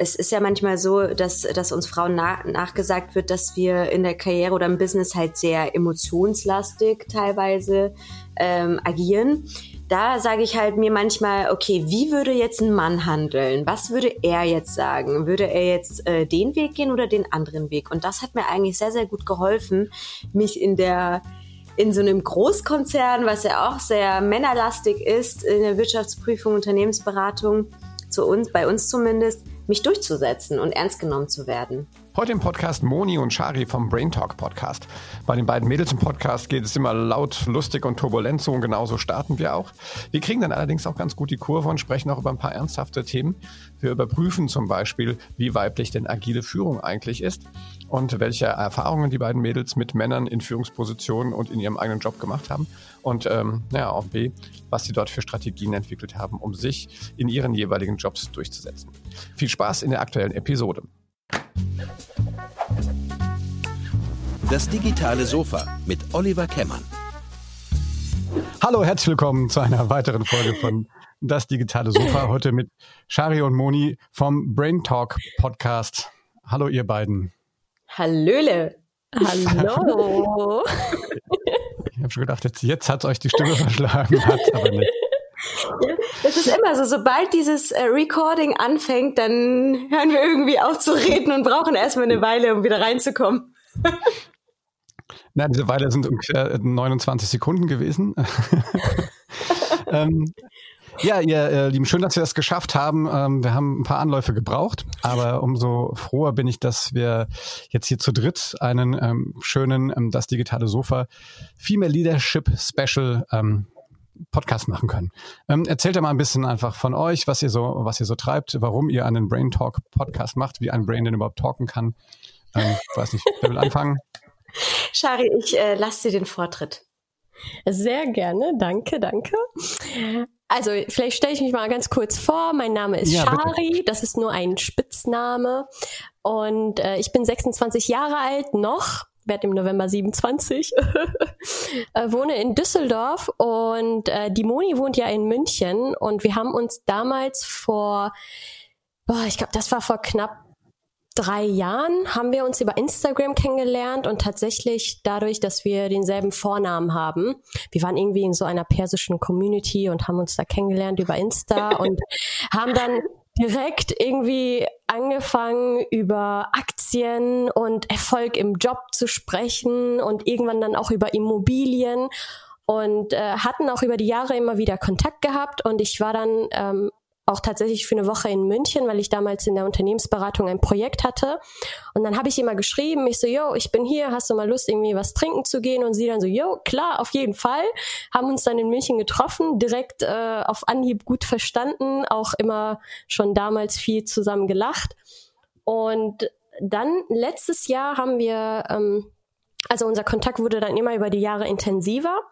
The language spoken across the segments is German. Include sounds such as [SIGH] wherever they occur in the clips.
es ist ja manchmal so, dass, dass uns Frauen na nachgesagt wird, dass wir in der Karriere oder im Business halt sehr emotionslastig teilweise ähm, agieren. Da sage ich halt mir manchmal, okay, wie würde jetzt ein Mann handeln? Was würde er jetzt sagen? Würde er jetzt äh, den Weg gehen oder den anderen Weg? Und das hat mir eigentlich sehr, sehr gut geholfen, mich in der in so einem Großkonzern, was ja auch sehr männerlastig ist, in der Wirtschaftsprüfung, Unternehmensberatung, zu uns, bei uns zumindest, mich durchzusetzen und ernst genommen zu werden. Heute im Podcast Moni und Shari vom Brain Talk Podcast. Bei den beiden Mädels im Podcast geht es immer laut, lustig und turbulent so und genauso starten wir auch. Wir kriegen dann allerdings auch ganz gut die Kurve und sprechen auch über ein paar ernsthafte Themen. Wir überprüfen zum Beispiel, wie weiblich denn agile Führung eigentlich ist und welche Erfahrungen die beiden Mädels mit Männern in Führungspositionen und in ihrem eigenen Job gemacht haben. Und ähm, ja, auch B, was sie dort für Strategien entwickelt haben, um sich in ihren jeweiligen Jobs durchzusetzen. Viel Spaß in der aktuellen Episode. Das digitale Sofa mit Oliver Kemmern. Hallo, herzlich willkommen zu einer weiteren Folge von Das digitale Sofa. Heute mit Shari und Moni vom Brain Talk Podcast. Hallo, ihr beiden. Hallöle. [LAUGHS] Hallo. Ich habe schon gedacht, jetzt, jetzt hat euch die Stimme [LAUGHS] verschlagen, hat aber nicht. Ja, das ist immer so. Sobald dieses äh, Recording anfängt, dann hören wir irgendwie auf zu reden und brauchen erstmal eine Weile, um wieder reinzukommen. [LAUGHS] Na, diese Weile sind ungefähr 29 Sekunden gewesen. [LAUGHS] ähm, ja, ihr äh, Lieben, schön, dass wir das geschafft haben. Ähm, wir haben ein paar Anläufe gebraucht, aber umso froher bin ich, dass wir jetzt hier zu dritt einen ähm, schönen ähm, Das digitale Sofa Female Leadership Special ähm, Podcast machen können. Ähm, erzählt ja mal ein bisschen einfach von euch, was ihr so, was ihr so treibt, warum ihr einen Brain Talk Podcast macht, wie ein Brain denn überhaupt talken kann. Ähm, weiß nicht, wer will anfangen? Shari, ich äh, lasse dir den Vortritt. Sehr gerne, danke, danke. Also vielleicht stelle ich mich mal ganz kurz vor. Mein Name ist ja, Shari, bitte. das ist nur ein Spitzname. Und äh, ich bin 26 Jahre alt noch. Werde im November 27, [LAUGHS] äh, wohne in Düsseldorf. Und äh, die Moni wohnt ja in München. Und wir haben uns damals vor, boah, ich glaube, das war vor knapp drei Jahren haben wir uns über Instagram kennengelernt und tatsächlich dadurch, dass wir denselben Vornamen haben. Wir waren irgendwie in so einer persischen Community und haben uns da kennengelernt über Insta [LAUGHS] und haben dann direkt irgendwie angefangen, über Aktien und Erfolg im Job zu sprechen und irgendwann dann auch über Immobilien und äh, hatten auch über die Jahre immer wieder Kontakt gehabt und ich war dann ähm, auch tatsächlich für eine Woche in München, weil ich damals in der Unternehmensberatung ein Projekt hatte. Und dann habe ich immer geschrieben, ich so, yo, ich bin hier, hast du mal Lust, irgendwie was trinken zu gehen? Und sie dann so, yo, klar, auf jeden Fall. Haben uns dann in München getroffen, direkt äh, auf Anhieb gut verstanden, auch immer schon damals viel zusammen gelacht. Und dann letztes Jahr haben wir, ähm, also unser Kontakt wurde dann immer über die Jahre intensiver.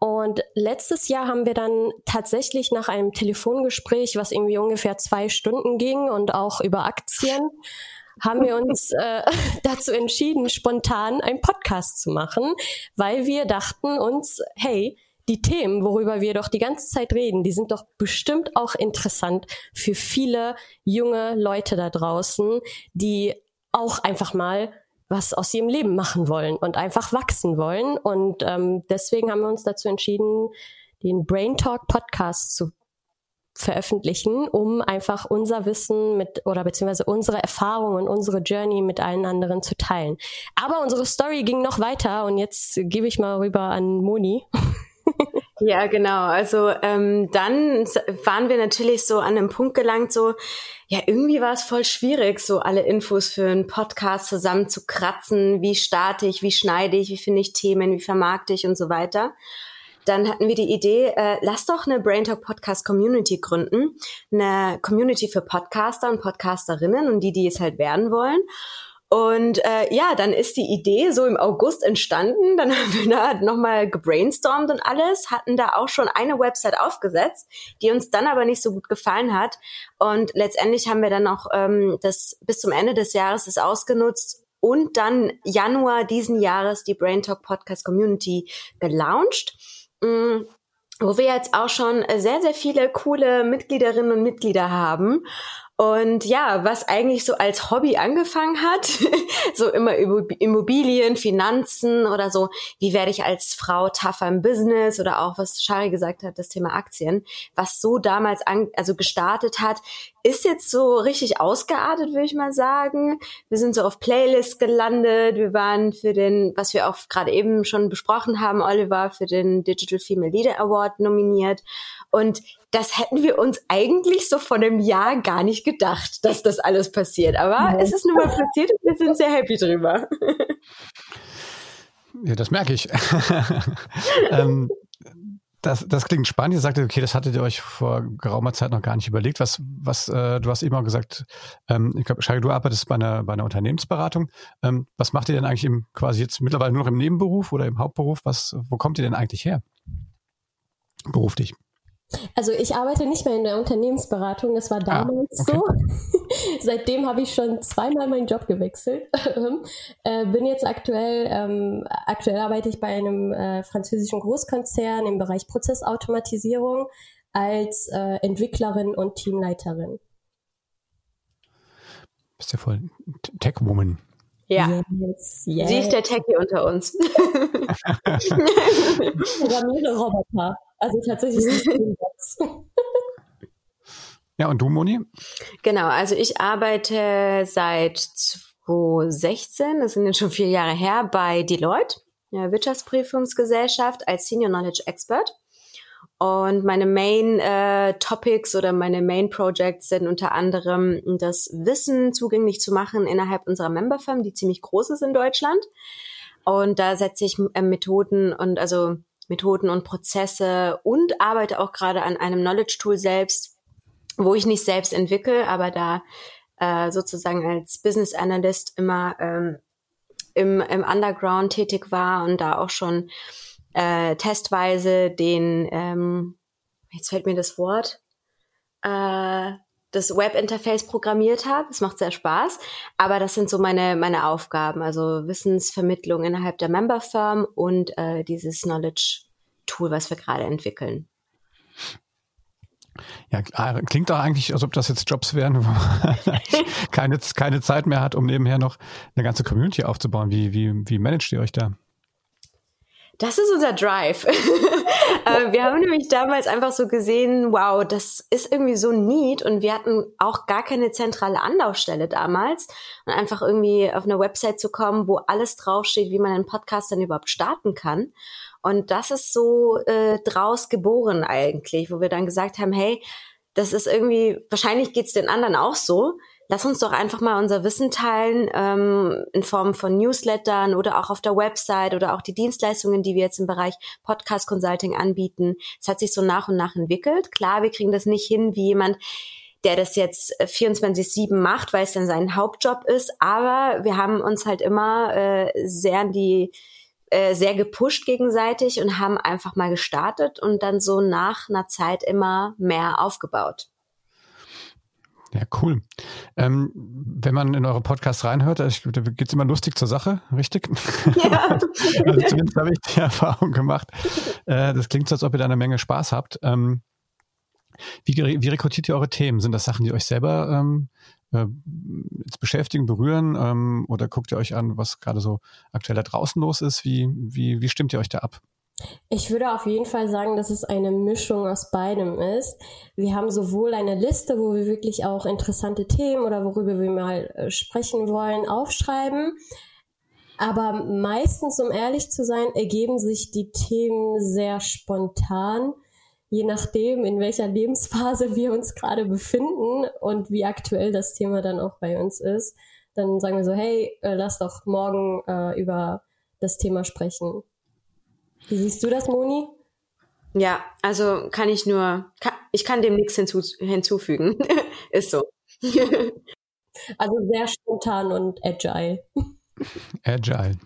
Und letztes Jahr haben wir dann tatsächlich nach einem Telefongespräch, was irgendwie ungefähr zwei Stunden ging und auch über Aktien, haben wir uns äh, [LAUGHS] dazu entschieden, spontan einen Podcast zu machen, weil wir dachten uns, hey, die Themen, worüber wir doch die ganze Zeit reden, die sind doch bestimmt auch interessant für viele junge Leute da draußen, die auch einfach mal was aus ihrem Leben machen wollen und einfach wachsen wollen. Und ähm, deswegen haben wir uns dazu entschieden, den Brain Talk Podcast zu veröffentlichen, um einfach unser Wissen mit oder beziehungsweise unsere Erfahrungen, unsere Journey mit allen anderen zu teilen. Aber unsere Story ging noch weiter und jetzt gebe ich mal rüber an Moni. [LAUGHS] ja, genau. Also ähm, dann waren wir natürlich so an einem Punkt gelangt, so ja, irgendwie war es voll schwierig, so alle Infos für einen Podcast zusammen zu kratzen. Wie starte ich, wie schneide ich, wie finde ich Themen, wie vermarkte ich und so weiter. Dann hatten wir die Idee, äh, lass doch eine Brain Talk Podcast Community gründen. Eine Community für Podcaster und Podcasterinnen und die, die es halt werden wollen. Und äh, ja, dann ist die Idee so im August entstanden. Dann [LAUGHS] haben wir da nochmal gebrainstormt und alles, hatten da auch schon eine Website aufgesetzt, die uns dann aber nicht so gut gefallen hat. Und letztendlich haben wir dann auch ähm, das bis zum Ende des Jahres das ausgenutzt und dann Januar diesen Jahres die Brain Talk Podcast Community gelauncht. Mm wo wir jetzt auch schon sehr, sehr viele coole Mitgliederinnen und Mitglieder haben. Und ja, was eigentlich so als Hobby angefangen hat, [LAUGHS] so immer Immobilien, Finanzen oder so, wie werde ich als Frau tougher im Business oder auch was Shari gesagt hat, das Thema Aktien, was so damals an, also gestartet hat, ist jetzt so richtig ausgeartet, würde ich mal sagen. Wir sind so auf Playlists gelandet. Wir waren für den, was wir auch gerade eben schon besprochen haben, Oliver, für den Digital Female Leader Award nominiert. Und das hätten wir uns eigentlich so vor einem Jahr gar nicht gedacht, dass das alles passiert. Aber ja. es ist nun mal passiert und wir sind sehr happy drüber. Ja, das merke ich. [LAUGHS] ähm, das, das klingt spannend. Ihr sagtet, okay, das hattet ihr euch vor geraumer Zeit noch gar nicht überlegt. Was, was, äh, du hast eben auch gesagt, ähm, ich glaube, Shari, du arbeitest bei einer, bei einer Unternehmensberatung. Ähm, was macht ihr denn eigentlich im, quasi jetzt mittlerweile nur noch im Nebenberuf oder im Hauptberuf? Was, wo kommt ihr denn eigentlich her? Beruflich. Also ich arbeite nicht mehr in der Unternehmensberatung, das war ah, damals ah, okay. so. [LAUGHS] Seitdem habe ich schon zweimal meinen Job gewechselt. [LAUGHS] äh, bin jetzt aktuell, ähm, aktuell arbeite ich bei einem äh, französischen Großkonzern im Bereich Prozessautomatisierung als äh, Entwicklerin und Teamleiterin. Bist ja voll Tech-Woman. Ja. Yes, yes. Sie ist der Techie unter uns. [LAUGHS] [LAUGHS] Programmiere Roboter. Also tatsächlich ist es [LAUGHS] Ja, und du, Moni? Genau, also ich arbeite seit 2016, das sind jetzt schon vier Jahre her, bei Deloitte, der Wirtschaftsprüfungsgesellschaft, als Senior Knowledge Expert. Und meine Main äh, Topics oder meine Main Projects sind unter anderem das Wissen zugänglich zu machen innerhalb unserer Memberfirm, die ziemlich groß ist in Deutschland. Und da setze ich äh, Methoden und also Methoden und Prozesse und arbeite auch gerade an einem Knowledge Tool selbst, wo ich nicht selbst entwickle, aber da äh, sozusagen als Business Analyst immer ähm, im, im Underground tätig war und da auch schon äh, testweise den, ähm, jetzt fällt mir das Wort, äh, das Webinterface programmiert habe. Es macht sehr Spaß. Aber das sind so meine, meine Aufgaben. Also Wissensvermittlung innerhalb der Member Firm und äh, dieses Knowledge Tool, was wir gerade entwickeln. Ja, klingt doch eigentlich, als ob das jetzt Jobs wären, [LAUGHS] wo man keine, keine Zeit mehr hat, um nebenher noch eine ganze Community aufzubauen. Wie, wie, wie managt ihr euch da? Das ist unser Drive. [LAUGHS] Äh, wir haben nämlich damals einfach so gesehen, wow, das ist irgendwie so neat und wir hatten auch gar keine zentrale Anlaufstelle damals und einfach irgendwie auf eine Website zu kommen, wo alles draufsteht, wie man einen Podcast dann überhaupt starten kann. Und das ist so äh, draus geboren eigentlich, wo wir dann gesagt haben, hey, das ist irgendwie, wahrscheinlich geht's den anderen auch so lass uns doch einfach mal unser Wissen teilen ähm, in Form von Newslettern oder auch auf der Website oder auch die Dienstleistungen, die wir jetzt im Bereich Podcast Consulting anbieten. Es hat sich so nach und nach entwickelt. Klar, wir kriegen das nicht hin wie jemand, der das jetzt 24-7 macht, weil es dann sein Hauptjob ist. Aber wir haben uns halt immer äh, sehr an die äh, sehr gepusht gegenseitig und haben einfach mal gestartet und dann so nach einer Zeit immer mehr aufgebaut. Ja, cool. Ähm, wenn man in eure Podcasts reinhört, da geht es immer lustig zur Sache, richtig? Ja. [LAUGHS] also zumindest habe ich die Erfahrung gemacht. Äh, das klingt so, als ob ihr da eine Menge Spaß habt. Ähm, wie, wie, rekrutiert ihr eure Themen? Sind das Sachen, die euch selber ähm, äh, jetzt beschäftigen, berühren? Ähm, oder guckt ihr euch an, was gerade so aktuell da draußen los ist? Wie, wie, wie stimmt ihr euch da ab? Ich würde auf jeden Fall sagen, dass es eine Mischung aus beidem ist. Wir haben sowohl eine Liste, wo wir wirklich auch interessante Themen oder worüber wir mal äh, sprechen wollen, aufschreiben. Aber meistens, um ehrlich zu sein, ergeben sich die Themen sehr spontan, je nachdem, in welcher Lebensphase wir uns gerade befinden und wie aktuell das Thema dann auch bei uns ist. Dann sagen wir so, hey, äh, lass doch morgen äh, über das Thema sprechen. Wie siehst du das, Moni? Ja, also kann ich nur, kann, ich kann dem nichts hinzu, hinzufügen. [LAUGHS] Ist so. [LAUGHS] also sehr spontan und agile. Agile,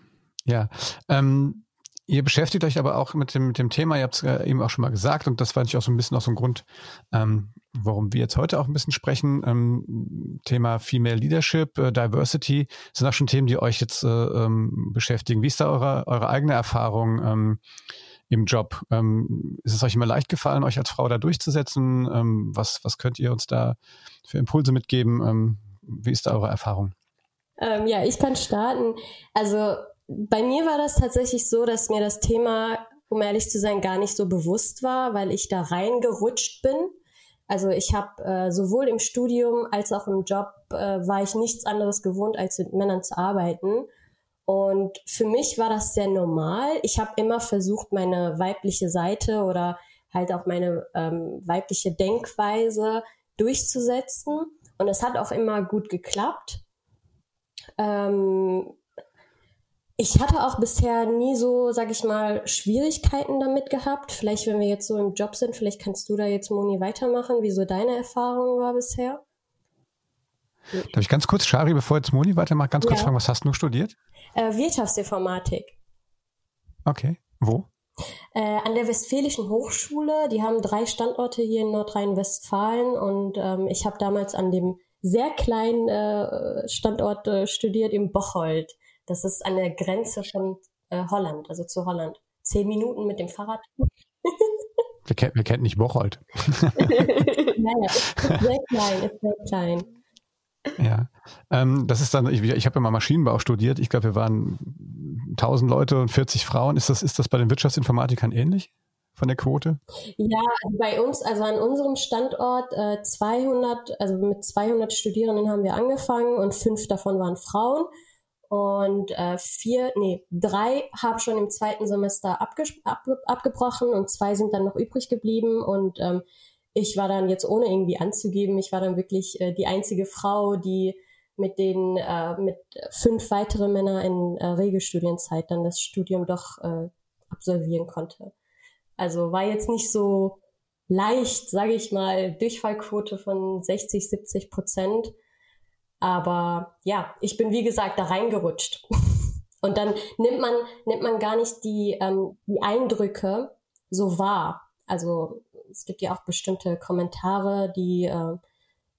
ja. Ähm, Ihr beschäftigt euch aber auch mit dem, mit dem Thema, ihr habt es eben auch schon mal gesagt, und das fand ich auch so ein bisschen auch so ein Grund, ähm, warum wir jetzt heute auch ein bisschen sprechen. Ähm, Thema Female Leadership, äh, Diversity, sind auch schon Themen, die euch jetzt äh, ähm, beschäftigen. Wie ist da eure, eure eigene Erfahrung? Ähm, im Job. Ähm, ist es euch immer leicht gefallen, euch als Frau da durchzusetzen? Ähm, was, was könnt ihr uns da für Impulse mitgeben? Ähm, wie ist da eure Erfahrung? Ähm, ja, ich kann starten. Also bei mir war das tatsächlich so, dass mir das Thema, um ehrlich zu sein, gar nicht so bewusst war, weil ich da reingerutscht bin. Also ich habe äh, sowohl im Studium als auch im Job äh, war ich nichts anderes gewohnt, als mit Männern zu arbeiten. Und für mich war das sehr normal. Ich habe immer versucht, meine weibliche Seite oder halt auch meine ähm, weibliche Denkweise durchzusetzen. Und es hat auch immer gut geklappt. Ähm, ich hatte auch bisher nie so, sag ich mal, Schwierigkeiten damit gehabt. Vielleicht, wenn wir jetzt so im Job sind, vielleicht kannst du da jetzt, Moni, weitermachen, wie so deine Erfahrung war bisher. Darf ich ganz kurz, Shari, bevor jetzt Moni weitermacht, ganz kurz ja. fragen, was hast du studiert? Äh, Wirtschaftsinformatik. Okay. Wo? Äh, an der Westfälischen Hochschule. Die haben drei Standorte hier in Nordrhein-Westfalen und ähm, ich habe damals an dem sehr kleinen äh, Standort äh, studiert im Bocholt. Das ist an der Grenze von äh, Holland, also zu Holland. Zehn Minuten mit dem Fahrrad. [LAUGHS] wir, kennt, wir kennen nicht Bocholt. [LAUGHS] naja, ist sehr klein, ist sehr klein. Ja, ähm, das ist dann, ich, ich habe ja mal Maschinenbau studiert. Ich glaube, wir waren 1000 Leute und 40 Frauen. Ist das, ist das bei den Wirtschaftsinformatikern ähnlich? von der Quote? Ja, also bei uns, also an unserem Standort äh, 200, also mit 200 Studierenden haben wir angefangen und fünf davon waren Frauen und äh, vier, nee, drei haben schon im zweiten Semester abge ab, abgebrochen und zwei sind dann noch übrig geblieben und ähm, ich war dann jetzt ohne irgendwie anzugeben, ich war dann wirklich äh, die einzige Frau, die mit den äh, mit fünf weiteren Männern in äh, Regelstudienzeit dann das Studium doch äh, absolvieren konnte. Also war jetzt nicht so leicht, sage ich mal, Durchfallquote von 60, 70 Prozent. Aber ja, ich bin wie gesagt da reingerutscht. [LAUGHS] Und dann nimmt man, nimmt man gar nicht die, ähm, die Eindrücke so wahr. Also es gibt ja auch bestimmte Kommentare, die äh,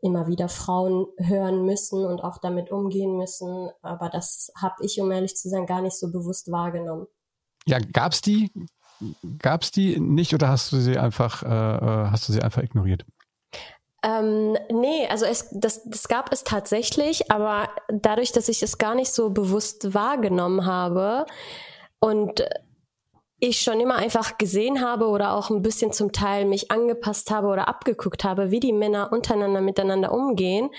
immer wieder Frauen hören müssen und auch damit umgehen müssen. Aber das habe ich, um ehrlich zu sein, gar nicht so bewusst wahrgenommen. Ja, gab es die? Gab es die nicht oder hast du sie einfach, äh, äh, hast du sie einfach ignoriert? Ähm, nee, also es, das, das gab es tatsächlich, aber dadurch, dass ich es gar nicht so bewusst wahrgenommen habe und ich schon immer einfach gesehen habe oder auch ein bisschen zum Teil mich angepasst habe oder abgeguckt habe, wie die Männer untereinander miteinander umgehen,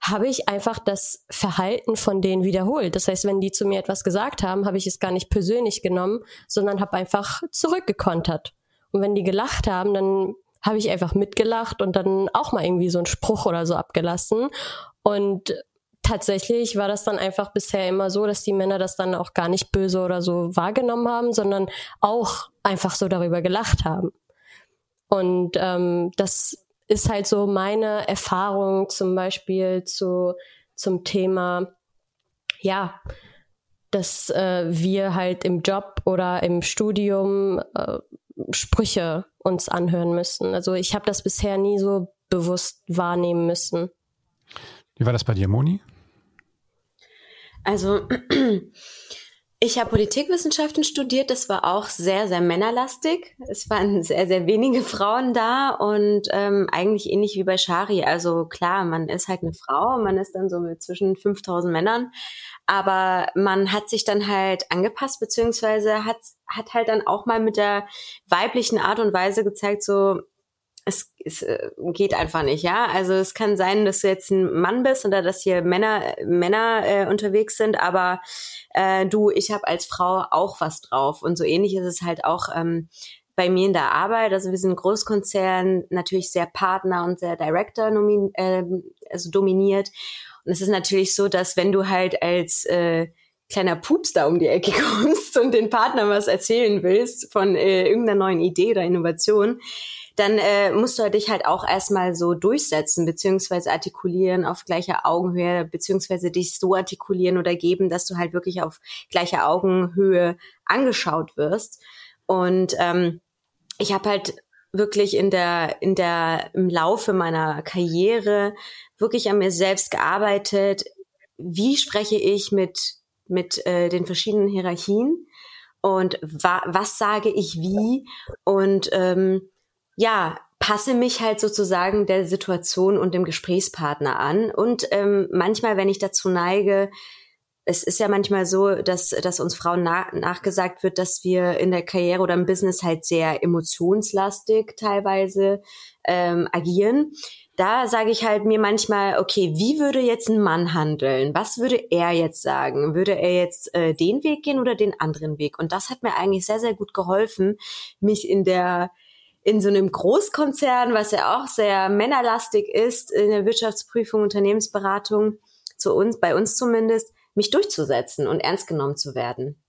habe ich einfach das Verhalten von denen wiederholt. Das heißt, wenn die zu mir etwas gesagt haben, habe ich es gar nicht persönlich genommen, sondern habe einfach zurückgekontert. Und wenn die gelacht haben, dann habe ich einfach mitgelacht und dann auch mal irgendwie so einen Spruch oder so abgelassen. Und tatsächlich war das dann einfach bisher immer so, dass die Männer das dann auch gar nicht böse oder so wahrgenommen haben, sondern auch einfach so darüber gelacht haben. Und ähm, das ist halt so meine Erfahrung zum Beispiel zu, zum Thema, ja, dass äh, wir halt im Job oder im Studium äh, Sprüche uns anhören müssen. Also ich habe das bisher nie so bewusst wahrnehmen müssen. Wie war das bei dir, Moni? [CLEARS THROAT] [CLEARS THROAT] [CLEARS THROAT] Also Ich habe Politikwissenschaften studiert, das war auch sehr, sehr männerlastig. Es waren [LAUGHS] sehr, sehr wenige Frauen da und ähm, eigentlich ähnlich wie bei Shari. Also klar, man ist halt eine Frau, man ist dann so mit zwischen 5000 Männern, aber man hat sich dann halt angepasst, beziehungsweise hat, hat halt dann auch mal mit der weiblichen Art und Weise gezeigt, so, es, es äh, geht einfach nicht, ja. Also es kann sein, dass du jetzt ein Mann bist oder dass hier Männer Männer äh, unterwegs sind, aber äh, du, ich habe als Frau auch was drauf und so ähnlich ist es halt auch ähm, bei mir in der Arbeit. Also wir sind Großkonzern, natürlich sehr Partner und sehr Director nomin äh, also dominiert. Und es ist natürlich so, dass wenn du halt als äh, kleiner Pups da um die Ecke [LAUGHS] kommst und den Partner was erzählen willst von äh, irgendeiner neuen Idee oder Innovation, dann äh, musst du dich halt auch erstmal so durchsetzen, beziehungsweise artikulieren auf gleicher Augenhöhe, beziehungsweise dich so artikulieren oder geben, dass du halt wirklich auf gleicher Augenhöhe angeschaut wirst. Und ähm, ich habe halt wirklich in der in der im Laufe meiner Karriere wirklich an mir selbst gearbeitet. Wie spreche ich mit mit äh, den verschiedenen Hierarchien? und wa was sage ich wie und ähm, ja, passe mich halt sozusagen der Situation und dem Gesprächspartner an. Und ähm, manchmal, wenn ich dazu neige, es ist ja manchmal so, dass, dass uns Frauen na nachgesagt wird, dass wir in der Karriere oder im Business halt sehr emotionslastig teilweise ähm, agieren. Da sage ich halt mir manchmal, okay, wie würde jetzt ein Mann handeln? Was würde er jetzt sagen? Würde er jetzt äh, den Weg gehen oder den anderen Weg? Und das hat mir eigentlich sehr, sehr gut geholfen, mich in der in so einem Großkonzern, was ja auch sehr männerlastig ist, in der Wirtschaftsprüfung, Unternehmensberatung, zu uns, bei uns zumindest, mich durchzusetzen und ernst genommen zu werden.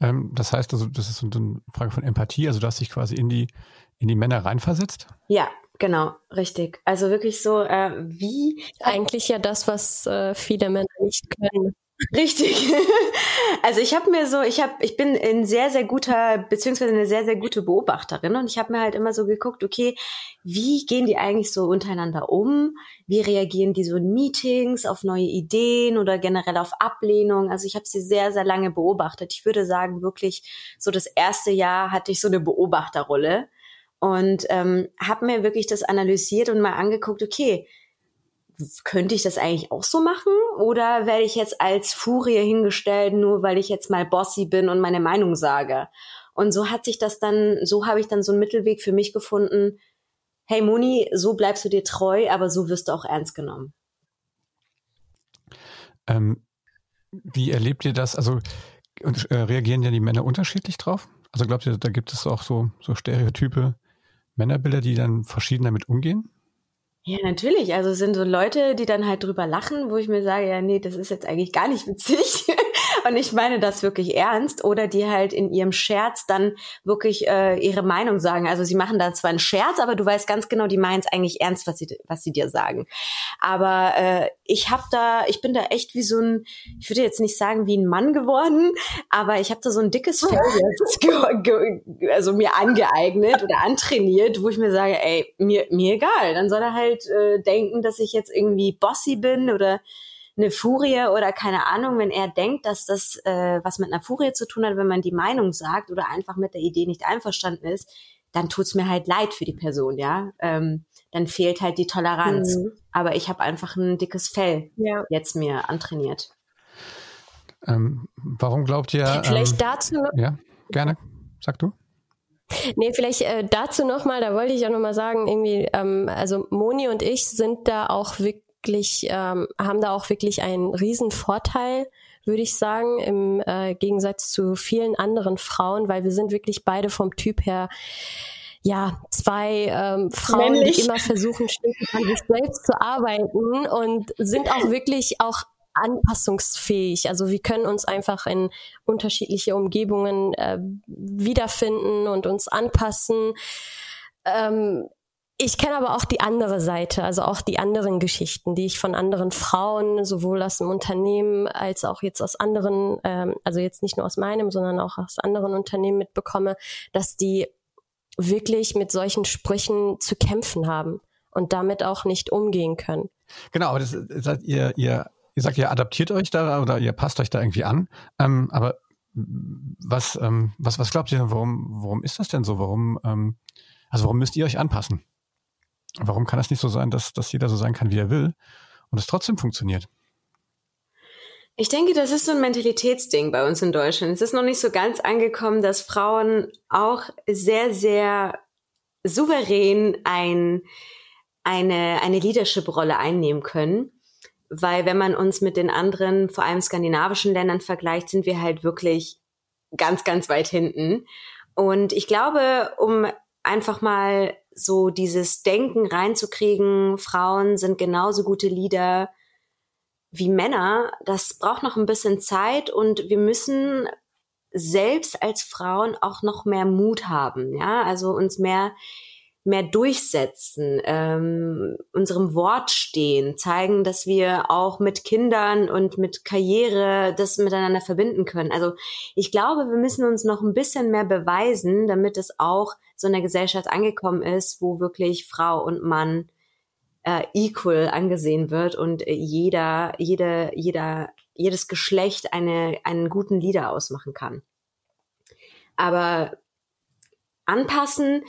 Ähm, das heißt also, das ist so eine Frage von Empathie, also du hast dich quasi in die, in die Männer reinversetzt? Ja, genau, richtig. Also wirklich so, äh, wie. Eigentlich ja das, was äh, viele Männer nicht können. Richtig. [LAUGHS] Also ich habe mir so, ich habe, ich bin ein sehr, sehr guter, beziehungsweise eine sehr, sehr gute Beobachterin und ich habe mir halt immer so geguckt, okay, wie gehen die eigentlich so untereinander um? Wie reagieren die so in Meetings auf neue Ideen oder generell auf Ablehnung? Also ich habe sie sehr, sehr lange beobachtet. Ich würde sagen, wirklich so das erste Jahr hatte ich so eine Beobachterrolle und ähm, habe mir wirklich das analysiert und mal angeguckt, okay, könnte ich das eigentlich auch so machen? Oder werde ich jetzt als Furie hingestellt, nur weil ich jetzt mal bossy bin und meine Meinung sage? Und so hat sich das dann, so habe ich dann so einen Mittelweg für mich gefunden. Hey Moni, so bleibst du dir treu, aber so wirst du auch ernst genommen. Ähm, wie erlebt ihr das? Also und, äh, reagieren ja die Männer unterschiedlich drauf? Also glaubt ihr, da gibt es auch so, so Stereotype Männerbilder, die dann verschieden damit umgehen? Ja, natürlich. Also es sind so Leute, die dann halt drüber lachen, wo ich mir sage, ja, nee, das ist jetzt eigentlich gar nicht witzig. [LAUGHS] und ich meine das wirklich ernst. Oder die halt in ihrem Scherz dann wirklich äh, ihre Meinung sagen. Also sie machen da zwar einen Scherz, aber du weißt ganz genau, die meinen es eigentlich ernst, was sie, was sie dir sagen. Aber äh, ich habe da, ich bin da echt wie so ein, ich würde jetzt nicht sagen wie ein Mann geworden, aber ich habe da so ein dickes Fell [LAUGHS] jetzt, also mir angeeignet oder antrainiert, wo ich mir sage, ey, mir, mir egal, dann soll er halt halt äh, denken, dass ich jetzt irgendwie bossy bin oder eine Furie oder keine Ahnung, wenn er denkt, dass das äh, was mit einer Furie zu tun hat, wenn man die Meinung sagt oder einfach mit der Idee nicht einverstanden ist, dann tut's mir halt leid für die Person, ja. Ähm, dann fehlt halt die Toleranz. Mhm. Aber ich habe einfach ein dickes Fell ja. jetzt mir antrainiert. Ähm, warum glaubt ihr? Vielleicht ähm, dazu. Ja, gerne. Sag du. Nee, vielleicht äh, dazu nochmal, da wollte ich auch nochmal sagen, irgendwie, ähm, also Moni und ich sind da auch wirklich, ähm, haben da auch wirklich einen riesen Vorteil, würde ich sagen, im äh, Gegensatz zu vielen anderen Frauen, weil wir sind wirklich beide vom Typ her ja, zwei ähm, Frauen, Männlich. die immer versuchen, stetig an sich selbst zu arbeiten und sind auch wirklich auch anpassungsfähig. Also wir können uns einfach in unterschiedliche Umgebungen äh, wiederfinden und uns anpassen. Ähm, ich kenne aber auch die andere Seite, also auch die anderen Geschichten, die ich von anderen Frauen, sowohl aus dem Unternehmen als auch jetzt aus anderen, ähm, also jetzt nicht nur aus meinem, sondern auch aus anderen Unternehmen mitbekomme, dass die wirklich mit solchen Sprüchen zu kämpfen haben und damit auch nicht umgehen können. Genau, aber das, das ihr, ihr ihr sagt, ihr adaptiert euch da oder ihr passt euch da irgendwie an. Ähm, aber was, ähm, was, was glaubt ihr, warum, warum ist das denn so? Warum, ähm, also warum müsst ihr euch anpassen? Warum kann es nicht so sein, dass, dass jeder so sein kann, wie er will und es trotzdem funktioniert? Ich denke, das ist so ein Mentalitätsding bei uns in Deutschland. Es ist noch nicht so ganz angekommen, dass Frauen auch sehr, sehr souverän ein, eine, eine Leadership-Rolle einnehmen können weil wenn man uns mit den anderen, vor allem skandinavischen Ländern vergleicht, sind wir halt wirklich ganz, ganz weit hinten. Und ich glaube, um einfach mal so dieses Denken reinzukriegen, Frauen sind genauso gute Leader wie Männer, das braucht noch ein bisschen Zeit und wir müssen selbst als Frauen auch noch mehr Mut haben, ja, also uns mehr mehr durchsetzen, ähm, unserem Wort stehen, zeigen, dass wir auch mit Kindern und mit Karriere das miteinander verbinden können. Also ich glaube, wir müssen uns noch ein bisschen mehr beweisen, damit es auch so in der Gesellschaft angekommen ist, wo wirklich Frau und Mann äh, equal angesehen wird und jeder, jede, jeder, jedes Geschlecht eine, einen guten Leader ausmachen kann. Aber anpassen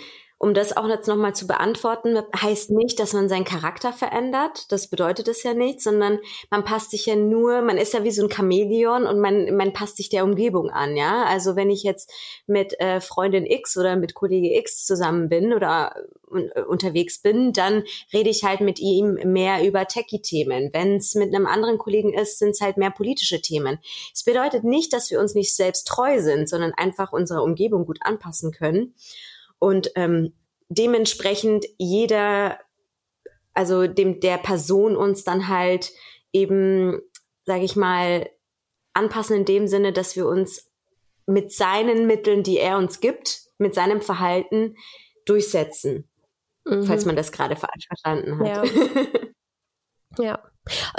um das auch jetzt nochmal zu beantworten, heißt nicht, dass man seinen Charakter verändert. Das bedeutet es ja nicht, sondern man passt sich ja nur, man ist ja wie so ein Chamäleon und man, man passt sich der Umgebung an, ja. Also wenn ich jetzt mit äh, Freundin X oder mit Kollege X zusammen bin oder äh, unterwegs bin, dann rede ich halt mit ihm mehr über Techie-Themen. Wenn es mit einem anderen Kollegen ist, sind es halt mehr politische Themen. Es bedeutet nicht, dass wir uns nicht selbst treu sind, sondern einfach unserer Umgebung gut anpassen können und ähm, dementsprechend jeder, also dem der Person uns dann halt eben, sage ich mal, anpassen in dem Sinne, dass wir uns mit seinen Mitteln, die er uns gibt, mit seinem Verhalten durchsetzen, mhm. falls man das gerade falsch verstanden hat. Ja. [LAUGHS] ja.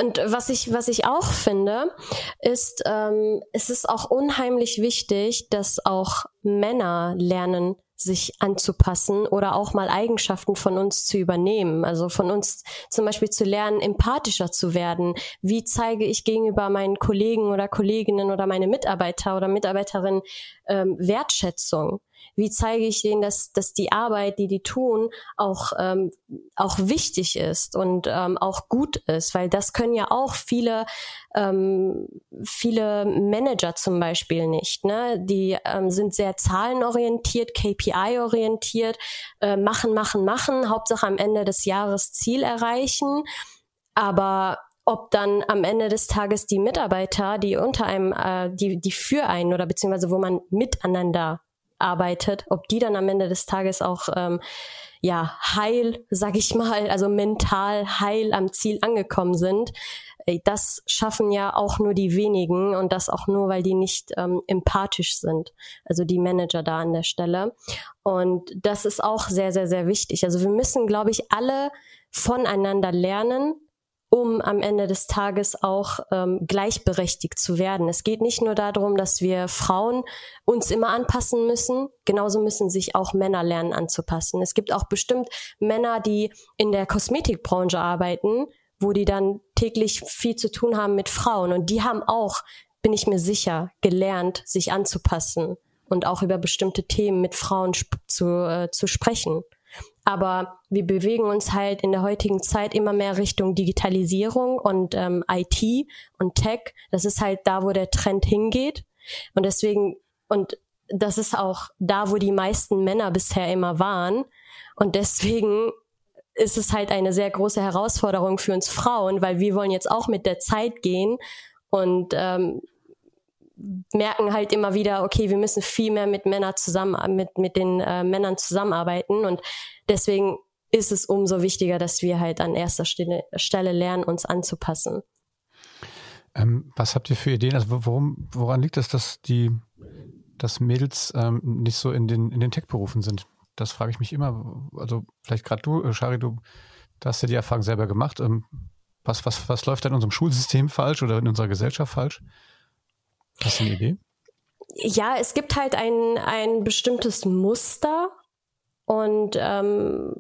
Und was ich, was ich auch finde, ist, ähm, es ist auch unheimlich wichtig, dass auch Männer lernen, sich anzupassen oder auch mal Eigenschaften von uns zu übernehmen. Also von uns zum Beispiel zu lernen, empathischer zu werden. Wie zeige ich gegenüber meinen Kollegen oder Kolleginnen oder meine Mitarbeiter oder Mitarbeiterinnen ähm, Wertschätzung? Wie zeige ich denen, dass, dass die Arbeit, die die tun, auch, ähm, auch wichtig ist und ähm, auch gut ist? Weil das können ja auch viele, ähm, viele Manager zum Beispiel nicht. Ne? Die ähm, sind sehr zahlenorientiert, KPI-orientiert, äh, machen, machen, machen, Hauptsache am Ende des Jahres Ziel erreichen. Aber ob dann am Ende des Tages die Mitarbeiter, die unter einem, äh, die, die für einen oder beziehungsweise wo man miteinander arbeitet, ob die dann am Ende des Tages auch ähm, ja heil, sag ich mal, also mental heil am Ziel angekommen sind. Das schaffen ja auch nur die wenigen und das auch nur, weil die nicht ähm, empathisch sind, also die Manager da an der Stelle. Und das ist auch sehr, sehr, sehr wichtig. Also wir müssen, glaube ich, alle voneinander lernen, um am Ende des Tages auch ähm, gleichberechtigt zu werden. Es geht nicht nur darum, dass wir Frauen uns immer anpassen müssen, genauso müssen sich auch Männer lernen anzupassen. Es gibt auch bestimmt Männer, die in der Kosmetikbranche arbeiten, wo die dann täglich viel zu tun haben mit Frauen und die haben auch, bin ich mir sicher, gelernt, sich anzupassen und auch über bestimmte Themen mit Frauen zu, äh, zu sprechen. Aber wir bewegen uns halt in der heutigen Zeit immer mehr Richtung Digitalisierung und ähm, IT und Tech. Das ist halt da, wo der Trend hingeht. Und deswegen, und das ist auch da, wo die meisten Männer bisher immer waren. Und deswegen ist es halt eine sehr große Herausforderung für uns Frauen, weil wir wollen jetzt auch mit der Zeit gehen und ähm, merken halt immer wieder, okay, wir müssen viel mehr mit Männern zusammen, mit, mit den äh, Männern zusammenarbeiten und deswegen ist es umso wichtiger, dass wir halt an erster Stelle, Stelle lernen, uns anzupassen. Ähm, was habt ihr für Ideen? Also worum, woran liegt es, dass die, dass Mädels ähm, nicht so in den, in den Tech-Berufen sind? Das frage ich mich immer. Also vielleicht gerade du, äh, Shari, du, du hast ja die Erfahrung selber gemacht. Ähm, was, was, was läuft da in unserem Schulsystem falsch oder in unserer Gesellschaft falsch? Hast du eine Idee? Ja, es gibt halt ein, ein bestimmtes Muster und ähm,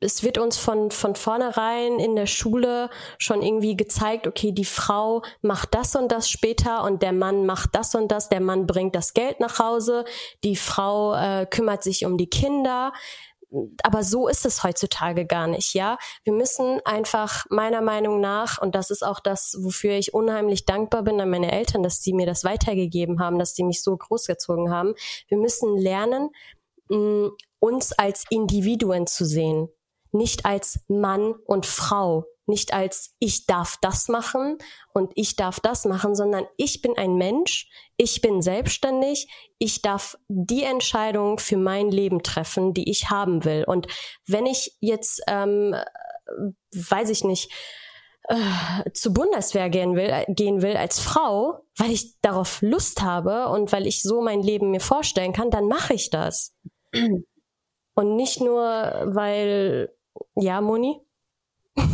es wird uns von, von vornherein in der Schule schon irgendwie gezeigt, okay, die Frau macht das und das später und der Mann macht das und das, der Mann bringt das Geld nach Hause, die Frau äh, kümmert sich um die Kinder aber so ist es heutzutage gar nicht, ja. Wir müssen einfach meiner Meinung nach, und das ist auch das, wofür ich unheimlich dankbar bin an meine Eltern, dass sie mir das weitergegeben haben, dass sie mich so großgezogen haben. Wir müssen lernen, uns als Individuen zu sehen, nicht als Mann und Frau, nicht als ich darf das machen und ich darf das machen, sondern ich bin ein Mensch, ich bin selbstständig, ich darf die Entscheidung für mein Leben treffen, die ich haben will. Und wenn ich jetzt, ähm, weiß ich nicht, äh, zur Bundeswehr gehen will, äh, gehen will als Frau, weil ich darauf Lust habe und weil ich so mein Leben mir vorstellen kann, dann mache ich das. [CLEARS THROAT] Und nicht nur, weil, ja, Moni? [LAUGHS]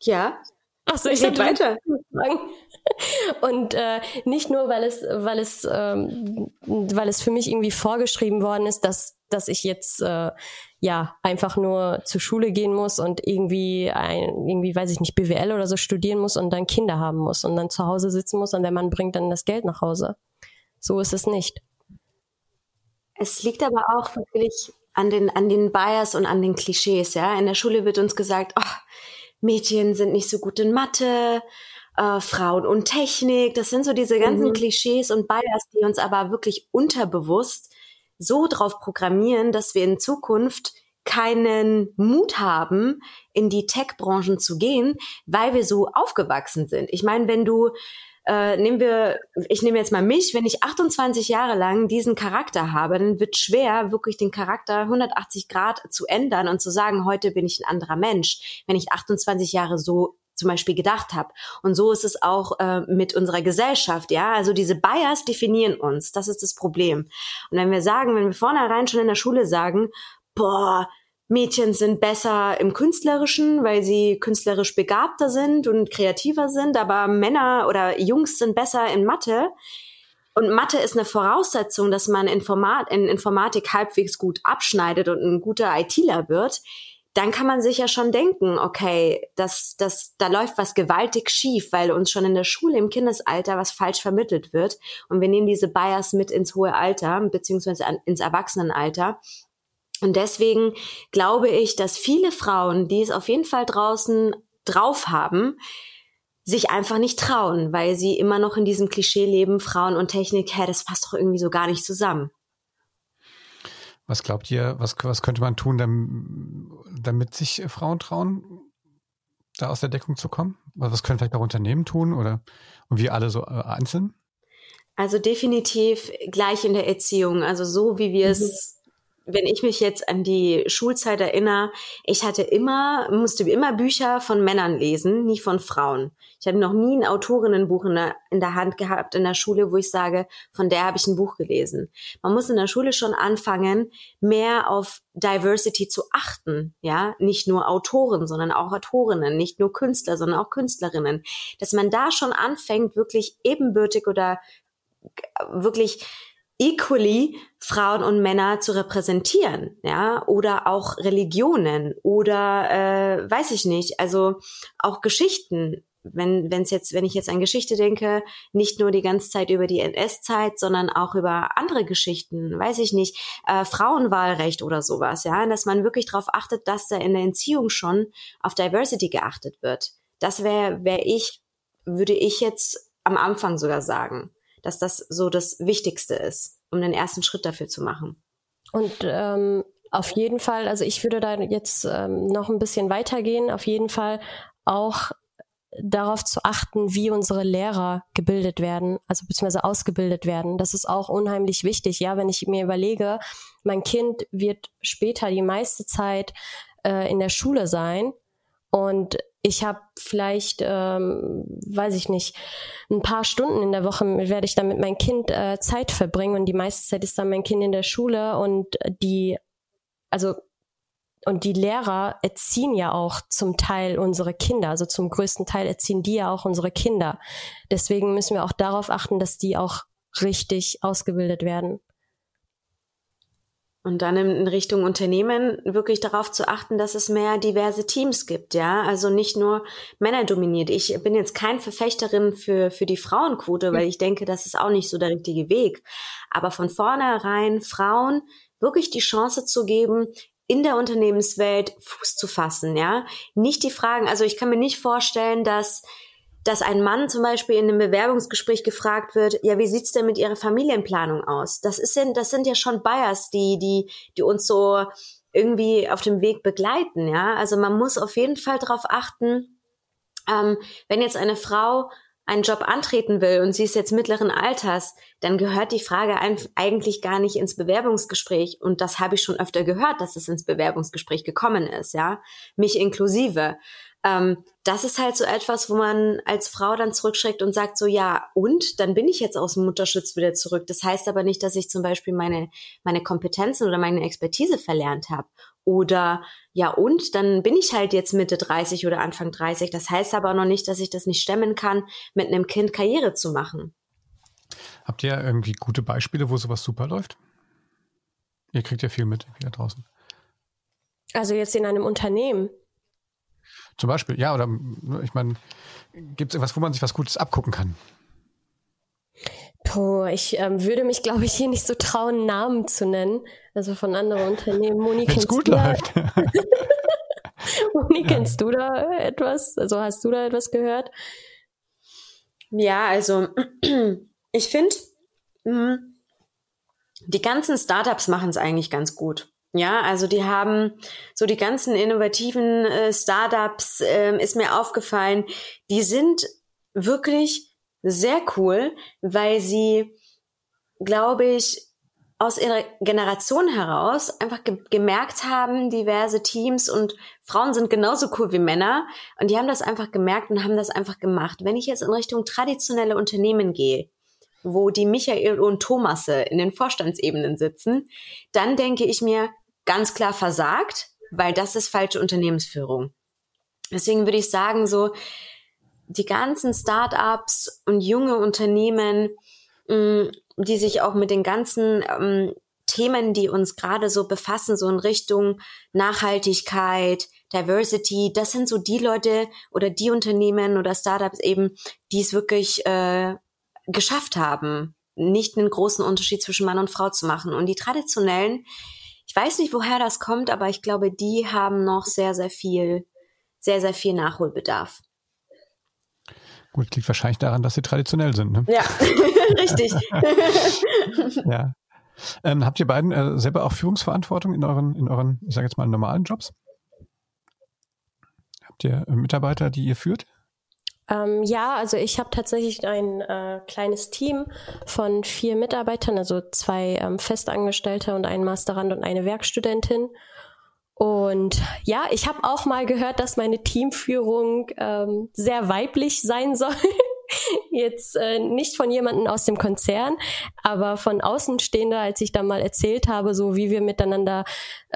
Ja. Achso, ich Geht weiter. [LAUGHS] Und äh, nicht nur, weil es, weil es, ähm, weil es für mich irgendwie vorgeschrieben worden ist, dass, dass ich jetzt äh, ja einfach nur zur Schule gehen muss und irgendwie ein, irgendwie, weiß ich nicht, BWL oder so studieren muss und dann Kinder haben muss und dann zu Hause sitzen muss und der Mann bringt dann das Geld nach Hause. So ist es nicht. Es liegt aber auch wirklich an den, an den Bias und an den Klischees, ja. In der Schule wird uns gesagt, oh, Mädchen sind nicht so gut in Mathe, äh, Frauen und Technik. Das sind so diese ganzen mhm. Klischees und Bias, die uns aber wirklich unterbewusst so drauf programmieren, dass wir in Zukunft keinen Mut haben, in die Tech-Branchen zu gehen, weil wir so aufgewachsen sind. Ich meine, wenn du äh, nehmen wir, ich nehme jetzt mal mich, wenn ich 28 Jahre lang diesen Charakter habe, dann wird schwer, wirklich den Charakter 180 Grad zu ändern und zu sagen, heute bin ich ein anderer Mensch, wenn ich 28 Jahre so zum Beispiel gedacht habe. Und so ist es auch äh, mit unserer Gesellschaft, ja. Also diese Bias definieren uns. Das ist das Problem. Und wenn wir sagen, wenn wir vornherein schon in der Schule sagen, boah, Mädchen sind besser im Künstlerischen, weil sie künstlerisch begabter sind und kreativer sind, aber Männer oder Jungs sind besser in Mathe. Und Mathe ist eine Voraussetzung, dass man Informat in Informatik halbwegs gut abschneidet und ein guter ITler wird dann kann man sich ja schon denken, okay, das, das, da läuft was gewaltig schief, weil uns schon in der Schule im Kindesalter was falsch vermittelt wird. Und wir nehmen diese Bias mit ins hohe Alter, beziehungsweise ins Erwachsenenalter. Und deswegen glaube ich, dass viele Frauen, die es auf jeden Fall draußen drauf haben, sich einfach nicht trauen, weil sie immer noch in diesem Klischee leben, Frauen und Technik, hä, das passt doch irgendwie so gar nicht zusammen. Was glaubt ihr, was, was könnte man tun, damit sich Frauen trauen, da aus der Deckung zu kommen? Was können vielleicht auch Unternehmen tun oder und wir alle so äh, einzeln? Also definitiv gleich in der Erziehung, also so wie wir es mhm wenn ich mich jetzt an die Schulzeit erinnere, ich hatte immer, musste immer Bücher von Männern lesen, nie von Frauen. Ich habe noch nie ein Autorinnenbuch in der, in der Hand gehabt in der Schule, wo ich sage, von der habe ich ein Buch gelesen. Man muss in der Schule schon anfangen, mehr auf Diversity zu achten, ja, nicht nur Autoren, sondern auch Autorinnen, nicht nur Künstler, sondern auch Künstlerinnen, dass man da schon anfängt, wirklich ebenbürtig oder wirklich equally Frauen und Männer zu repräsentieren, ja, oder auch Religionen oder äh, weiß ich nicht, also auch Geschichten. Wenn wenn es jetzt, wenn ich jetzt an Geschichte denke, nicht nur die ganze Zeit über die NS-Zeit, sondern auch über andere Geschichten, weiß ich nicht, äh, Frauenwahlrecht oder sowas, ja, dass man wirklich darauf achtet, dass da in der Entziehung schon auf Diversity geachtet wird. Das wäre, wäre ich, würde ich jetzt am Anfang sogar sagen dass das so das Wichtigste ist, um den ersten Schritt dafür zu machen. Und ähm, auf jeden Fall, also ich würde da jetzt ähm, noch ein bisschen weitergehen, auf jeden Fall auch darauf zu achten, wie unsere Lehrer gebildet werden, also beziehungsweise ausgebildet werden. Das ist auch unheimlich wichtig. Ja, wenn ich mir überlege, mein Kind wird später die meiste Zeit äh, in der Schule sein und ich habe vielleicht, ähm, weiß ich nicht, ein paar Stunden in der Woche werde ich dann mit meinem Kind äh, Zeit verbringen und die meiste Zeit ist dann mein Kind in der Schule und die, also und die Lehrer erziehen ja auch zum Teil unsere Kinder, also zum größten Teil erziehen die ja auch unsere Kinder. Deswegen müssen wir auch darauf achten, dass die auch richtig ausgebildet werden. Und dann in Richtung Unternehmen wirklich darauf zu achten, dass es mehr diverse Teams gibt, ja. Also nicht nur Männer dominiert. Ich bin jetzt kein Verfechterin für, für die Frauenquote, weil ich denke, das ist auch nicht so der richtige Weg. Aber von vornherein Frauen wirklich die Chance zu geben, in der Unternehmenswelt Fuß zu fassen, ja. Nicht die Fragen, also ich kann mir nicht vorstellen, dass dass ein Mann zum Beispiel in einem Bewerbungsgespräch gefragt wird, ja, wie sieht's denn mit Ihrer Familienplanung aus? Das ist ja, das sind ja schon Bias, die, die, die uns so irgendwie auf dem Weg begleiten, ja. Also man muss auf jeden Fall darauf achten, ähm, wenn jetzt eine Frau einen Job antreten will und sie ist jetzt mittleren Alters, dann gehört die Frage eigentlich gar nicht ins Bewerbungsgespräch. Und das habe ich schon öfter gehört, dass es ins Bewerbungsgespräch gekommen ist, ja. Mich inklusive. Ähm, das ist halt so etwas, wo man als Frau dann zurückschreckt und sagt so, ja, und dann bin ich jetzt aus dem Mutterschutz wieder zurück. Das heißt aber nicht, dass ich zum Beispiel meine, meine Kompetenzen oder meine Expertise verlernt habe. Oder ja, und dann bin ich halt jetzt Mitte 30 oder Anfang 30. Das heißt aber noch nicht, dass ich das nicht stemmen kann, mit einem Kind Karriere zu machen. Habt ihr irgendwie gute Beispiele, wo sowas super läuft? Ihr kriegt ja viel mit hier draußen. Also jetzt in einem Unternehmen. Zum Beispiel, ja, oder ich meine, gibt es etwas, wo man sich was Gutes abgucken kann? Puh, ich ähm, würde mich, glaube ich, hier nicht so trauen, Namen zu nennen. Also von anderen Unternehmen. Moni, Wenn's gut läuft. [LAUGHS] Moni, kennst du da etwas? Also hast du da etwas gehört? Ja, also [CLEARS THROAT] ich finde, hm, die ganzen Startups machen es eigentlich ganz gut. Ja, also die haben so die ganzen innovativen äh, Startups, äh, ist mir aufgefallen, die sind wirklich sehr cool, weil sie, glaube ich, aus ihrer Generation heraus einfach ge gemerkt haben, diverse Teams und Frauen sind genauso cool wie Männer und die haben das einfach gemerkt und haben das einfach gemacht. Wenn ich jetzt in Richtung traditionelle Unternehmen gehe, wo die Michael und Thomasse in den Vorstandsebenen sitzen, dann denke ich mir ganz klar versagt, weil das ist falsche Unternehmensführung. Deswegen würde ich sagen, so die ganzen Startups und junge Unternehmen, mm, die sich auch mit den ganzen ähm, Themen, die uns gerade so befassen, so in Richtung Nachhaltigkeit, Diversity, das sind so die Leute oder die Unternehmen oder Startups eben, die es wirklich äh, geschafft haben, nicht einen großen Unterschied zwischen Mann und Frau zu machen. Und die traditionellen, ich weiß nicht, woher das kommt, aber ich glaube, die haben noch sehr, sehr viel, sehr, sehr viel Nachholbedarf. Gut, liegt wahrscheinlich daran, dass sie traditionell sind. Ne? Ja, [LAUGHS] richtig. [LAUGHS] ja. Ähm, habt ihr beiden äh, selber auch Führungsverantwortung in euren, in euren, ich sage jetzt mal, normalen Jobs? Habt ihr äh, Mitarbeiter, die ihr führt? Ähm, ja, also ich habe tatsächlich ein äh, kleines Team von vier Mitarbeitern, also zwei ähm, Festangestellte und ein Masterand und eine Werkstudentin. Und ja, ich habe auch mal gehört, dass meine Teamführung ähm, sehr weiblich sein soll. [LAUGHS] Jetzt äh, nicht von jemandem aus dem Konzern, aber von Außenstehender, als ich da mal erzählt habe, so wie wir miteinander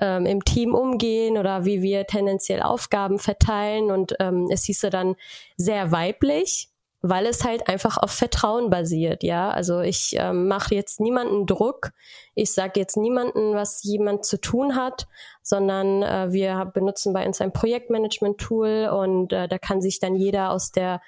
ähm, im Team umgehen oder wie wir tendenziell Aufgaben verteilen. Und ähm, es hieße dann sehr weiblich weil es halt einfach auf Vertrauen basiert, ja. Also ich ähm, mache jetzt niemanden Druck, ich sage jetzt niemanden, was jemand zu tun hat, sondern äh, wir benutzen bei uns ein Projektmanagement-Tool und äh, da kann sich dann jeder aus der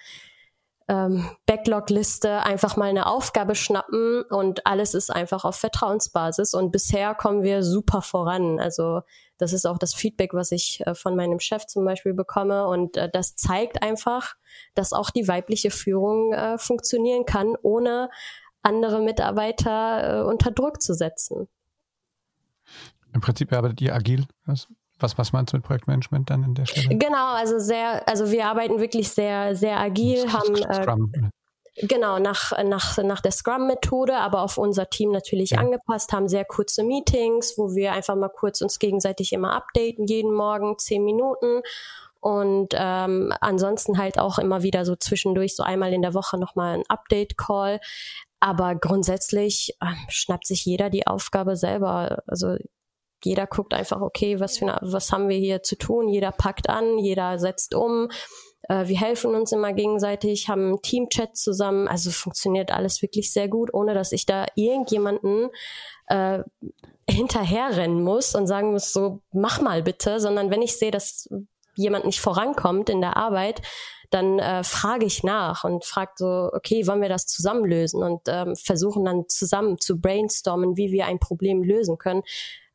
ähm, Backlog-Liste einfach mal eine Aufgabe schnappen und alles ist einfach auf Vertrauensbasis und bisher kommen wir super voran. Also das ist auch das Feedback, was ich äh, von meinem Chef zum Beispiel bekomme und äh, das zeigt einfach, dass auch die weibliche Führung äh, funktionieren kann, ohne andere Mitarbeiter unter Druck zu setzen. Im Prinzip arbeitet ihr agil. Was? Was, was meinst du mit Projektmanagement dann in der Stelle? Genau, also sehr, also wir arbeiten wirklich sehr, sehr agil, haben Scrum. Äh, genau nach, nach, nach der Scrum-Methode, aber auf unser Team natürlich ja. angepasst, haben sehr kurze Meetings, wo wir einfach mal kurz uns gegenseitig immer updaten, jeden Morgen zehn Minuten. Und ähm, ansonsten halt auch immer wieder so zwischendurch, so einmal in der Woche nochmal ein Update-Call. Aber grundsätzlich äh, schnappt sich jeder die Aufgabe selber. Also jeder guckt einfach, okay, was, für eine, was haben wir hier zu tun? Jeder packt an, jeder setzt um. Äh, wir helfen uns immer gegenseitig, haben Teamchat zusammen. Also funktioniert alles wirklich sehr gut, ohne dass ich da irgendjemanden äh, hinterherrennen muss und sagen muss, so mach mal bitte, sondern wenn ich sehe, dass jemand nicht vorankommt in der Arbeit, dann äh, frage ich nach und frage so, okay, wollen wir das zusammen lösen und ähm, versuchen dann zusammen zu brainstormen, wie wir ein Problem lösen können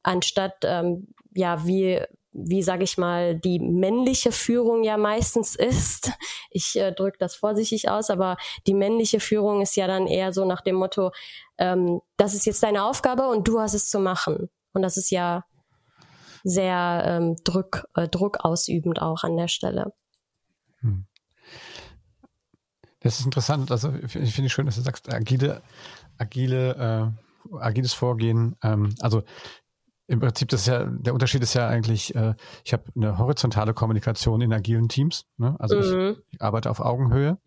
anstatt ähm, ja wie wie sage ich mal die männliche Führung ja meistens ist. [LAUGHS] Ich äh, drücke das vorsichtig aus, aber die männliche Führung ist ja dann eher so nach dem Motto, ähm, das ist jetzt deine Aufgabe und du hast es zu machen. Und das ist ja sehr ähm, Druck, äh, Druck ausübend auch an der Stelle. Hm. Das ist interessant. Also ich finde es schön, dass du sagst, agile, agile, äh, agiles Vorgehen. Ähm, also im Prinzip, das ist ja, der Unterschied ist ja eigentlich, äh, ich habe eine horizontale Kommunikation in agilen Teams. Ne? Also mhm. ich, ich, arbeite auf Augenhöhe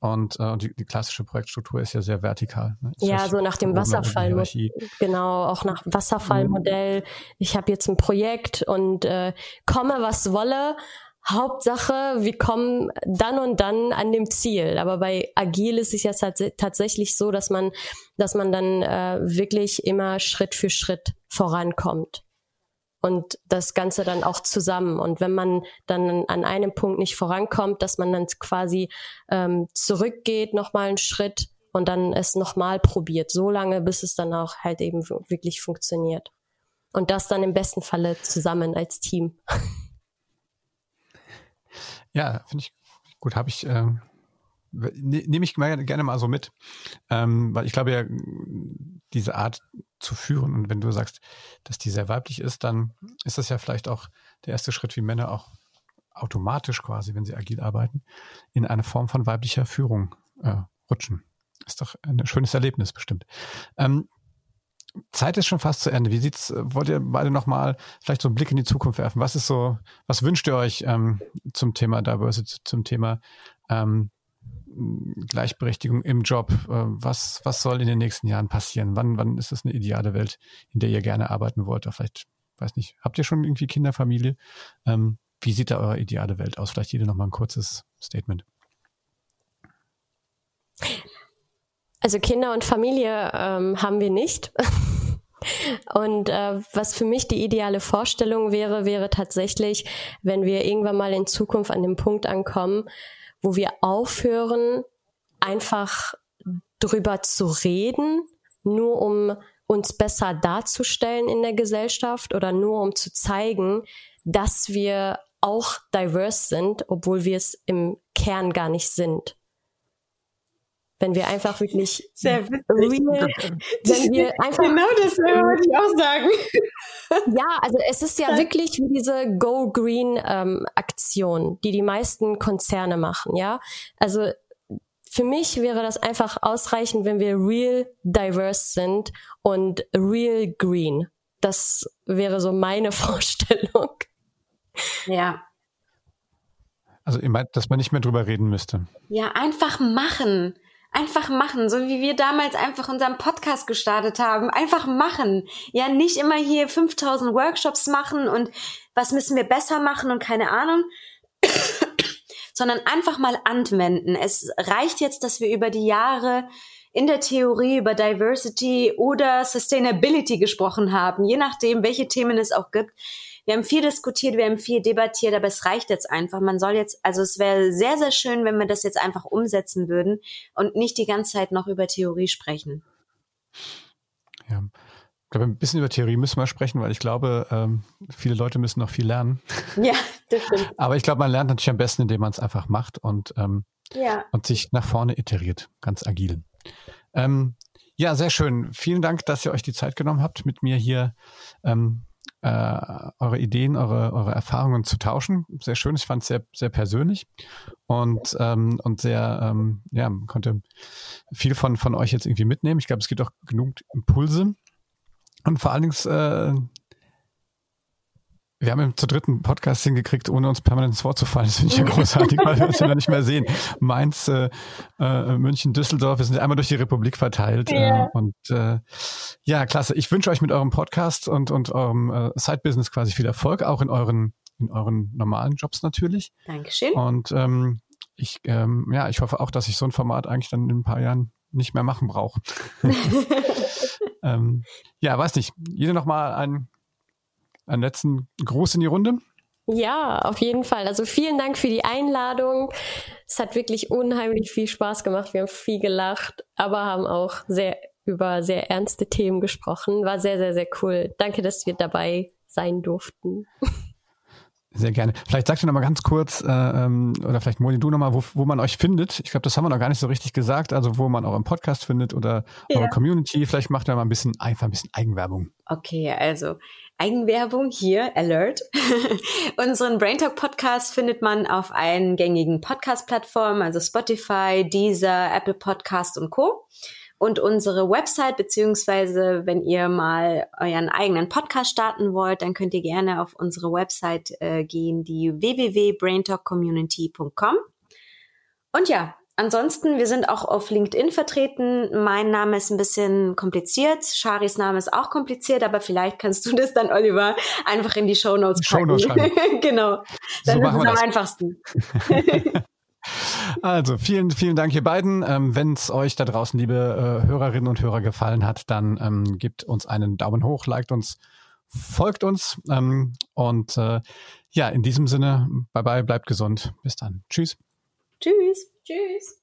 und äh, die, die klassische Projektstruktur ist ja sehr vertikal. Ne? Ja, so nach dem Wasserfallmodell. Genau, auch nach Wasserfallmodell. Ich habe jetzt ein Projekt und äh, komme, was wolle. Hauptsache, wir kommen dann und dann an dem Ziel. Aber bei Agil ist es ja tatsächlich so, dass man, dass man dann äh, wirklich immer Schritt für Schritt vorankommt. Und das Ganze dann auch zusammen. Und wenn man dann an einem Punkt nicht vorankommt, dass man dann quasi ähm, zurückgeht, nochmal einen Schritt und dann es nochmal probiert, so lange, bis es dann auch halt eben wirklich funktioniert. Und das dann im besten Falle zusammen als Team. [LAUGHS] Ja, finde ich gut. Habe ich äh, ne, nehme ich gerne mal so mit, ähm, weil ich glaube ja, diese Art zu führen und wenn du sagst, dass die sehr weiblich ist, dann ist das ja vielleicht auch der erste Schritt, wie Männer auch automatisch quasi, wenn sie agil arbeiten, in eine Form von weiblicher Führung äh, rutschen. Ist doch ein schönes Erlebnis bestimmt. Ähm, Zeit ist schon fast zu Ende. Wie sieht's? Wollt ihr beide nochmal vielleicht so einen Blick in die Zukunft werfen? Was ist so, was wünscht ihr euch ähm, zum Thema Diversity, zum Thema ähm, Gleichberechtigung im Job? Äh, was, was soll in den nächsten Jahren passieren? Wann, wann ist es eine ideale Welt, in der ihr gerne arbeiten wollt? Oder vielleicht, weiß nicht, habt ihr schon irgendwie Kinder, Familie? Ähm, wie sieht da eure ideale Welt aus? Vielleicht jede nochmal ein kurzes Statement. Also Kinder und Familie ähm, haben wir nicht. [LAUGHS] Und äh, was für mich die ideale Vorstellung wäre, wäre tatsächlich, wenn wir irgendwann mal in Zukunft an dem Punkt ankommen, wo wir aufhören, einfach drüber zu reden, nur um uns besser darzustellen in der Gesellschaft oder nur um zu zeigen, dass wir auch diverse sind, obwohl wir es im Kern gar nicht sind wenn wir einfach wirklich Sehr real, wenn wir einfach genau das wollte ich auch sagen. Ja, also es ist ja wirklich wie diese Go Green ähm, Aktion, die die meisten Konzerne machen, ja. Also für mich wäre das einfach ausreichend, wenn wir real diverse sind und real green. Das wäre so meine [LAUGHS] Vorstellung. Ja. Also ihr meint, dass man nicht mehr drüber reden müsste. Ja, einfach machen. Einfach machen, so wie wir damals einfach unseren Podcast gestartet haben. Einfach machen. Ja, nicht immer hier 5000 Workshops machen und was müssen wir besser machen und keine Ahnung, [COUGHS] sondern einfach mal anwenden. Es reicht jetzt, dass wir über die Jahre in der Theorie über Diversity oder Sustainability gesprochen haben, je nachdem, welche Themen es auch gibt. Wir haben viel diskutiert, wir haben viel debattiert, aber es reicht jetzt einfach. Man soll jetzt, also es wäre sehr, sehr schön, wenn wir das jetzt einfach umsetzen würden und nicht die ganze Zeit noch über Theorie sprechen. Ja. Ich glaube, ein bisschen über Theorie müssen wir sprechen, weil ich glaube, ähm, viele Leute müssen noch viel lernen. [LAUGHS] Ja, das stimmt. Aber ich glaube, man lernt natürlich am besten, indem man es einfach macht und, ähm, ja. und sich nach vorne iteriert, ganz agil. Ähm, ja, sehr schön. Vielen Dank, dass ihr euch die Zeit genommen habt, mit mir hier ähm, äh, eure Ideen, eure, eure Erfahrungen zu tauschen. Sehr schön. Ich fand es sehr, sehr persönlich und, ähm, und sehr, ähm, ja, konnte viel von, von euch jetzt irgendwie mitnehmen. Ich glaube, es gibt auch genug Impulse. Und vor allen Dingen äh, wir haben zur dritten Podcast hingekriegt, ohne uns permanent ins Wort zu fallen. Das finde ich ja großartig, weil wir uns ja nicht mehr sehen. Mainz, äh, äh, München, Düsseldorf, wir sind einmal durch die Republik verteilt. Ja. Äh, und äh, ja, klasse. Ich wünsche euch mit eurem Podcast und, und eurem äh, Side-Business quasi viel Erfolg, auch in euren, in euren normalen Jobs natürlich. Dankeschön. Und ähm, ich, ähm, ja, ich hoffe auch, dass ich so ein Format eigentlich dann in ein paar Jahren nicht mehr machen brauche. [LAUGHS] [LAUGHS] ähm, ja, weiß nicht. Jede nochmal ein einen letzten Gruß in die Runde? Ja, auf jeden Fall. Also vielen Dank für die Einladung. Es hat wirklich unheimlich viel Spaß gemacht. Wir haben viel gelacht, aber haben auch sehr über sehr ernste Themen gesprochen. War sehr, sehr, sehr cool. Danke, dass wir dabei sein durften. [LAUGHS] Sehr gerne. Vielleicht sagst du noch mal ganz kurz, äh, ähm, oder vielleicht Moni, du noch mal, wo, wo man euch findet. Ich glaube, das haben wir noch gar nicht so richtig gesagt. Also wo man euren Podcast findet oder ja. eure Community. Vielleicht macht ihr mal ein bisschen einfach ein bisschen Eigenwerbung. Okay, also Eigenwerbung hier, Alert. [LAUGHS] Unseren Brain Talk Podcast findet man auf allen gängigen Podcast-Plattformen, also Spotify, Deezer, Apple Podcast und Co. Und unsere Website, beziehungsweise wenn ihr mal euren eigenen Podcast starten wollt, dann könnt ihr gerne auf unsere Website äh, gehen, die www.braintalkcommunity.com. Und ja, Ansonsten, wir sind auch auf LinkedIn vertreten. Mein Name ist ein bisschen kompliziert. Sharis Name ist auch kompliziert, aber vielleicht kannst du [LAUGHS] das dann, Oliver, einfach in die Show Notes packen. Show [LAUGHS] genau. Dann so ist es am das. einfachsten. [LAUGHS] Also vielen, vielen Dank ihr beiden. Ähm, Wenn es euch da draußen, liebe äh, Hörerinnen und Hörer, gefallen hat, dann ähm, gebt uns einen Daumen hoch, liked uns, folgt uns. Ähm, und äh, ja, in diesem Sinne, bye bye, bleibt gesund. Bis dann. Tschüss. Tschüss. Tschüss.